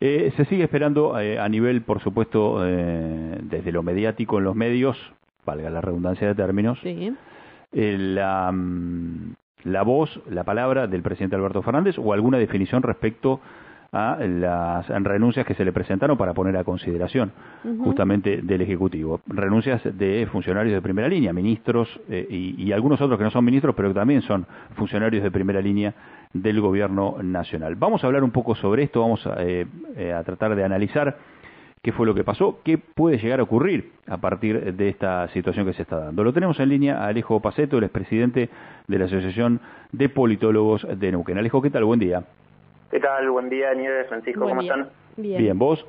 Eh, se sigue esperando eh, a nivel, por supuesto, eh, desde lo mediático en los medios, valga la redundancia de términos, Sí. eh, la, mm, la voz, la palabra del presidente Alberto Fernández o alguna definición respecto a las renuncias que se le presentaron para poner a consideración justamente del Ejecutivo. Renuncias de funcionarios de primera línea, ministros eh, y, y algunos otros que no son ministros, pero que también son funcionarios de primera línea del Gobierno Nacional. Vamos a hablar un poco sobre esto, vamos a, eh, eh, a tratar de analizar qué fue lo que pasó, qué puede llegar a ocurrir a partir de esta situación que se está dando. Lo tenemos en línea a Alejo Paceto, el expresidente de la Asociación de Politólogos de Neuquén. Alejo, ¿qué tal? Buen día. ¿Qué tal? Buen día, Nieves, Francisco, Buen ¿cómo día. están? Bien. ¿vos?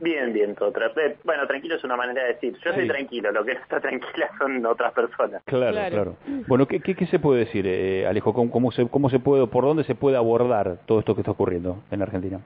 Bien, bien, todo. tra- eh, Bueno, tranquilo es una manera de decir. Yo soy Sí. tranquilo, lo que no está tranquila son otras personas. Claro, Claro. claro. Bueno, ¿qué, qué, qué se puede decir, eh, Alejo? ¿Cómo, cómo se, ¿Cómo se puede, por dónde se puede abordar todo esto que está ocurriendo en la Argentina?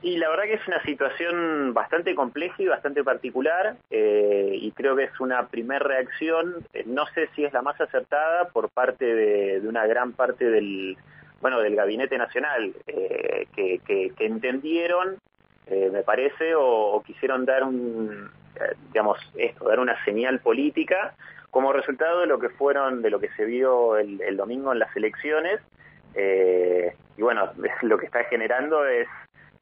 Y la verdad que es una situación bastante compleja y bastante particular eh, y creo que es una primer reacción, eh, no sé si es la más acertada por parte de, de una gran parte del bueno del gabinete nacional eh, que, entendieron, eh, me parece, o, o quisieron dar un eh, digamos esto, dar una señal política como resultado de lo que fueron, de lo que se vio el, el domingo en las elecciones eh, y bueno lo que está generando es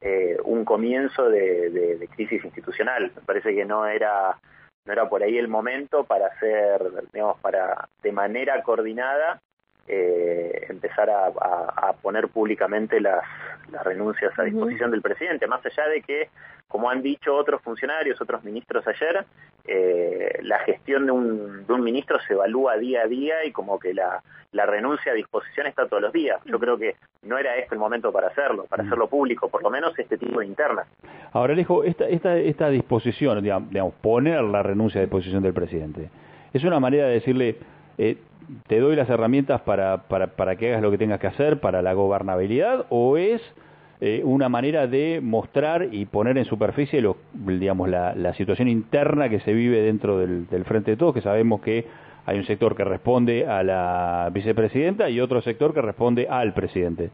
eh, un comienzo de, de- de crisis institucional. Me parece que no era no era por ahí el momento para hacer, digamos, para de manera coordinada eh, empezar a, a- a poner públicamente las, las renuncias a disposición del presidente, más allá de que, como han dicho otros funcionarios, otros ministros ayer, eh, la gestión de un, de un ministro se evalúa día a día y como que la, la renuncia a disposición está todos los días. Yo creo que no era este el momento para hacerlo, para Mm. hacerlo público, por lo menos este tipo de internas. Ahora, Alejo, esta, esta, esta disposición, digamos, poner la renuncia a disposición del presidente, ¿es una manera de decirle, eh, te doy las herramientas para, para, para que hagas lo que tengas que hacer para la gobernabilidad, o es eh, una manera de mostrar y poner en superficie lo, digamos, la, la situación interna que se vive dentro del, Frente de Todos, que sabemos que hay un sector que responde a la vicepresidenta y otro sector que responde al presidente?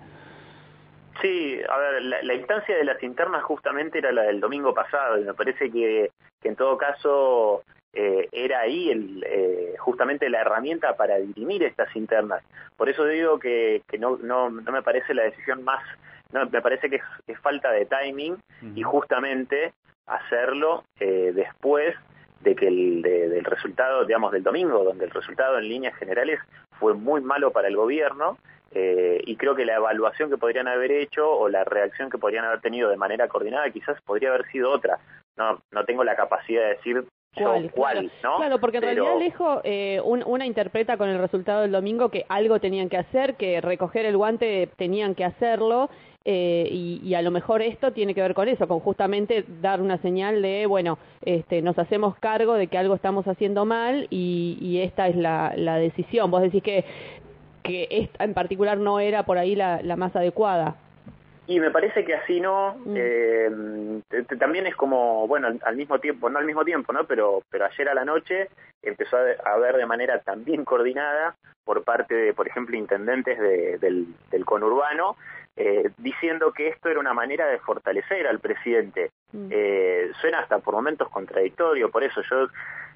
Sí, a ver, la, la instancia de las internas justamente era la del domingo pasado y me parece que en todo caso eh, era ahí el, eh, justamente la herramienta para dirimir estas internas. Por eso digo que, que no, no, no me parece la decisión más, no, me parece que es, es falta de timing y justamente hacerlo eh, después de que el de- del resultado, digamos, del domingo, donde el resultado en líneas generales fue muy malo para el gobierno eh, y creo que la evaluación que podrían haber hecho o la reacción que podrían haber tenido de manera coordinada quizás podría haber sido otra. No, no tengo la capacidad de decir yo ¿Cuál? cuál, claro. ¿no? Claro, porque en Pero- realidad, Alejo, eh, un- una interpreta con el resultado del domingo que algo tenían que hacer, que recoger el guante tenían que hacerlo, eh, y, y a lo mejor esto tiene que ver con eso, con justamente dar una señal de, bueno, este, nos hacemos cargo de que algo estamos haciendo mal y, y esta es la, la decisión. Vos decís que, que esta en particular no era por ahí la, la más adecuada. Y me parece que así no, Mm. eh, también es como, bueno, al, al mismo tiempo, no al mismo tiempo, ¿no? Pero, pero ayer a la noche empezó a, a haber de manera también coordinada por parte de, por ejemplo, intendentes de- del, del conurbano, eh, diciendo que esto era una manera de fortalecer al presidente. Mm. Eh, suena hasta por momentos contradictorio, por eso yo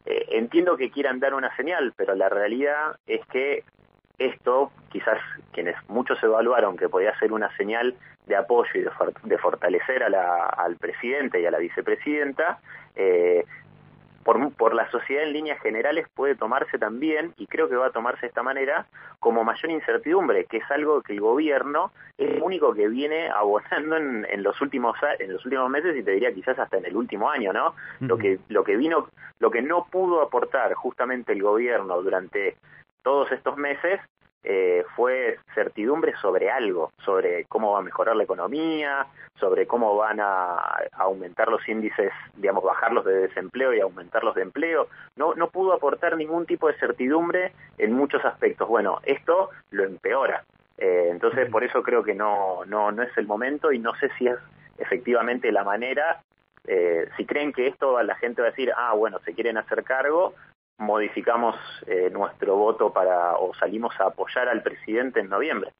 eh, entiendo que quieran dar una señal, pero la realidad es que esto, quizás quienes muchos evaluaron que podía ser una señal de apoyo y de, for- de fortalecer a la- al presidente y a la vicepresidenta, eh, por, por la sociedad en líneas generales puede tomarse también, y creo que va a tomarse de esta manera, como mayor incertidumbre, que es algo que el gobierno es el único que viene abonando en, en los últimos en los últimos meses y te diría quizás hasta en el último año, ¿no? Lo que lo que vino, lo que no pudo aportar justamente el gobierno durante todos estos meses eh, fue certidumbre sobre algo, sobre cómo va a mejorar la economía, sobre cómo van a, a aumentar los índices, digamos, bajarlos de desempleo y aumentarlos de empleo. No, no pudo aportar ningún tipo de certidumbre en muchos aspectos. Bueno, esto lo empeora. Eh, entonces, por eso creo que no, no, no es el momento y no sé si es efectivamente la manera. Eh, si creen que esto la gente va a decir, ah, bueno, se quieren hacer cargo, modificamos eh, nuestro voto para o salimos a apoyar al presidente en noviembre.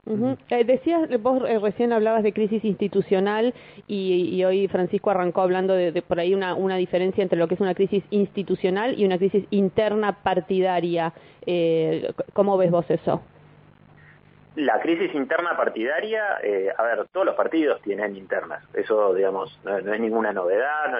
Eh, decías, vos eh, recién hablabas de crisis institucional y, hoy Francisco arrancó hablando de, por ahí una, una, diferencia entre lo que es una crisis institucional y una crisis interna partidaria. ¿Cómo ves vos eso? La crisis interna partidaria, a ver, todos los partidos tienen internas, eso digamos no, es ninguna novedad,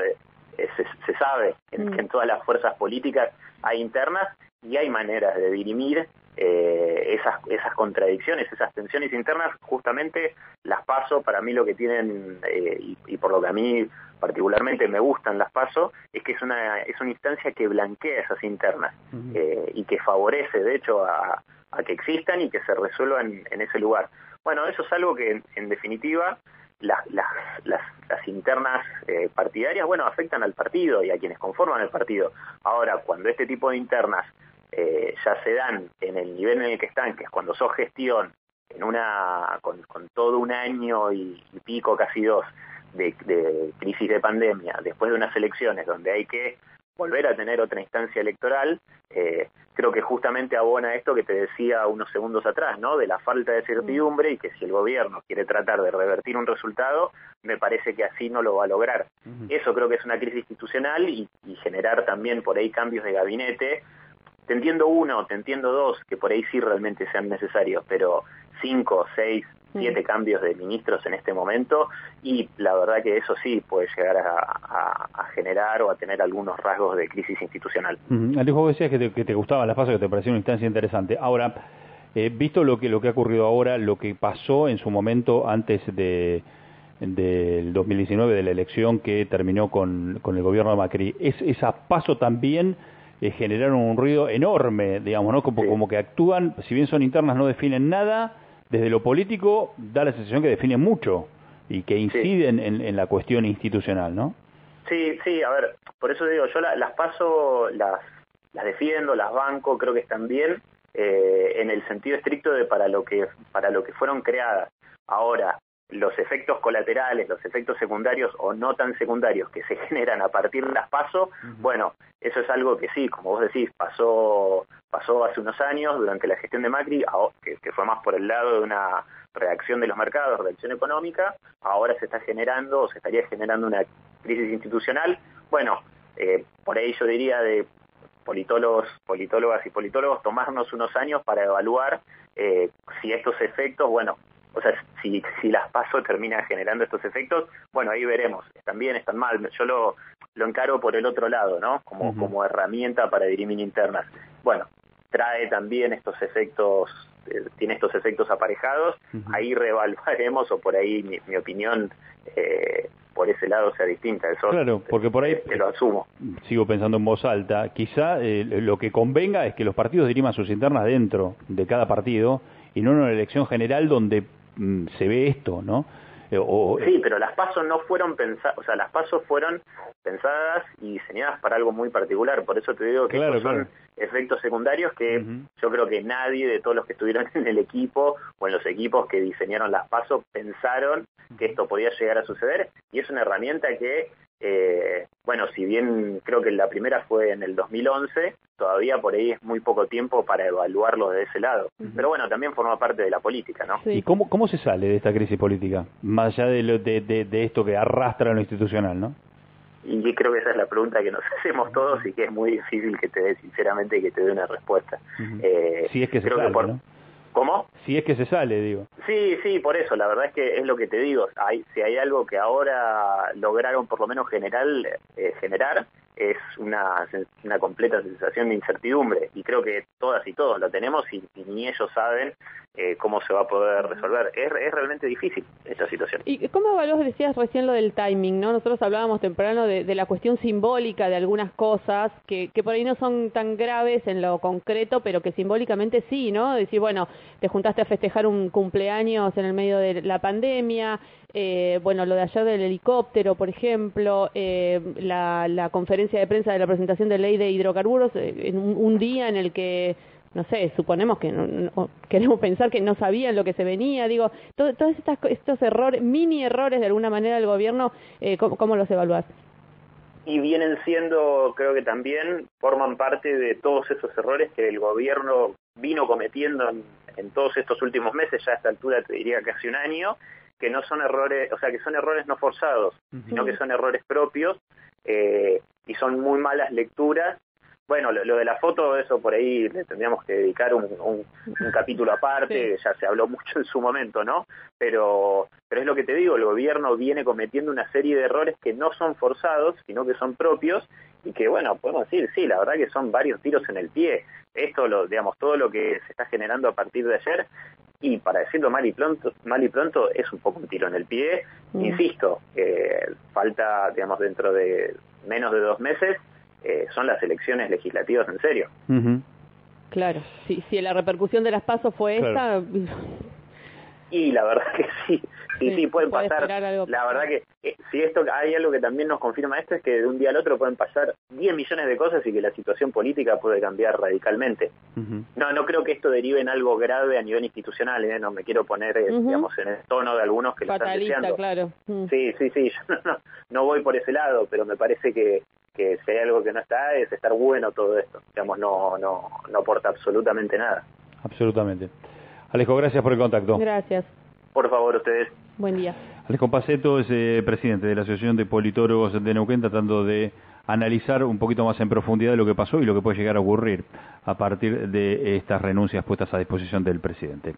se, sabe que en todas las fuerzas políticas hay internas y hay maneras de dirimir eh, esas, esas contradicciones, esas tensiones internas, justamente las paso, para mí lo que tienen, eh, y, por lo que a mí particularmente me gustan las paso, es que es una, es una instancia que blanquea esas internas eh, y que favorece, de hecho, a, que existan y que se resuelvan en ese lugar. Bueno, eso es algo que, en definitiva, las, las, las, internas eh, partidarias, bueno, afectan al partido y a quienes conforman el partido. Ahora, cuando este tipo de internas eh, ya se dan en el nivel en el que están, que es cuando sos gestión, en una, con, todo un año y, y pico, casi dos, de, de, crisis de pandemia, después de unas elecciones donde hay que volver a tener otra instancia electoral, eh, creo que justamente abona esto que te decía unos segundos atrás, ¿no? De la falta de certidumbre y que si el gobierno quiere tratar de revertir un resultado, me parece que así no lo va a lograr. Eso creo que es una crisis institucional y, y generar también por ahí cambios de gabinete. Te entiendo uno, te entiendo dos, que por ahí sí realmente sean necesarios, pero cinco, seis, siete cambios de ministros en este momento y la verdad que eso sí puede llegar a, generar o a tener algunos rasgos de crisis institucional. Alejo, vos decías que te, que te gustaban las pasos, que te parecía una instancia interesante. Ahora, eh, visto lo que, lo que ha ocurrido ahora, lo que pasó en su momento antes de del 2019, de la elección que terminó con, con el gobierno de Macri, es, esa paso también eh, generaron un ruido enorme, digamos, ¿no? Como, como que actúan, si bien son internas, no definen nada, desde lo político da la sensación que define mucho y que inciden en, la cuestión institucional, ¿no? Sí, sí, a ver, por eso digo, yo las paso, las, las defiendo, las banco, creo que están bien eh, en el sentido estricto de para lo que para lo que fueron creadas. Ahora, los efectos colaterales, los efectos secundarios o no tan secundarios que se generan a partir de las pasos, bueno, eso es algo que sí, como vos decís, pasó pasó hace unos años durante la gestión de Macri, que, fue más por el lado de una reacción de los mercados, reacción económica, ahora se está generando o se estaría generando una crisis institucional. Bueno, eh, por ahí yo diría de politólogos, politólogas y politólogos, tomarnos unos años para evaluar eh, si estos efectos, bueno, o sea, si, si las paso termina generando estos efectos, bueno, ahí veremos, están bien, están mal. Yo lo, lo encaro por el otro lado, ¿no? Como, como herramienta para dirimir internas. Bueno, trae también estos efectos, eh, tiene estos efectos aparejados, ahí reevaluaremos o por ahí mi, opinión eh, por ese lado sea distinta. Eso, claro, porque por ahí te lo asumo. Sigo pensando en voz alta. Quizá eh, lo que convenga es que los partidos diriman sus internas dentro de cada partido y no en una elección general donde se ve esto, ¿no? Eh, sí, pero las pasos no fueron pensadas, o sea, las pasos fueron pensadas y diseñadas para algo muy particular, por eso te digo que son efectos secundarios que yo creo que nadie de todos los que estuvieron en el equipo o en los equipos que diseñaron las pasos pensaron que esto podía llegar a suceder. Y es una herramienta que eh, bueno, si bien creo que la primera fue en el 2011, todavía por ahí es muy poco tiempo para evaluarlo de ese lado. Pero bueno, también forma parte de la política, ¿no? ¿Y cómo, cómo se sale de esta crisis política? Más allá de, de, de, esto que arrastra lo institucional, ¿no? Y creo que esa es la pregunta que nos hacemos todos y que es muy difícil que te dé, sinceramente, que te dé una respuesta. eh, si es que se creo sale, ¿no? ¿Cómo? Si es que se sale, digo. Sí, sí, por eso, la verdad es que es lo que te digo. Hay, si hay algo que ahora lograron por lo menos general, eh, generar, es una, una completa sensación de incertidumbre. Y creo que todas y todos lo tenemos y, ni ellos saben eh, cómo se va a poder resolver. Es, es, realmente difícil esta situación. ¿Y cómo vos decías recién lo del timing, no? Nosotros hablábamos temprano de, de la cuestión simbólica de algunas cosas que, que por ahí no son tan graves en lo concreto, pero que simbólicamente sí, ¿no? Decir, bueno, te juntaste a festejar un cumpleaños en el medio de la pandemia, eh, bueno, lo de ayer del helicóptero, por ejemplo, eh, la, la, conferencia de prensa de la presentación de ley de hidrocarburos, eh, en un, día en el que, no sé, suponemos que no, queremos pensar que no sabían lo que se venía, digo, todos estos errores, mini errores de alguna manera del gobierno, ¿cómo, ¿cómo, los evaluás? y vienen siendo, creo que también forman parte de todos esos errores que el gobierno vino cometiendo en, todos estos últimos meses, ya a esta altura te diría casi un año, que no son errores, o sea, que son errores no forzados, sino que son errores propios eh, y son muy malas lecturas bueno, lo, de la foto, eso por ahí le tendríamos que dedicar un, capítulo aparte, ya se habló mucho en su momento, ¿no? Pero, pero es lo que te digo, el gobierno viene cometiendo una serie de errores que no son forzados, sino que son propios y que, bueno, podemos decir, sí, la verdad que son varios tiros en el pie. Esto, lo, digamos, todo lo que se está generando a partir de ayer y para decirlo mal y pronto, mal y pronto es un poco un tiro en el pie. Mm. Insisto, eh, falta, digamos, dentro de menos de dos meses eh, son las elecciones legislativas en serio. Claro, si, si la repercusión de las pasos fue esta... Y la verdad que sí, sí, sí, pueden pasar. La verdad que eh, si esto hay algo que también nos confirma esto es que de un día al otro pueden pasar 10 millones de cosas y que la situación política puede cambiar radicalmente. No, no creo que esto derive en algo grave a nivel institucional, ¿eh? no me quiero poner, digamos, en el tono de algunos que lo están diciendo. claro. Sí, sí, sí, yo no, no voy por ese lado, pero me parece que que si hay algo que no está es estar bueno todo esto. Digamos, no, no, no aporta absolutamente nada. Absolutamente. Alejo, gracias por el contacto. Gracias. Por favor, ustedes. Buen día. Alejo Paceto es eh, presidente de la Asociación de Politólogos de Neuquén, tratando de analizar un poquito más en profundidad lo que pasó y lo que puede llegar a ocurrir a partir de estas renuncias puestas a disposición del presidente.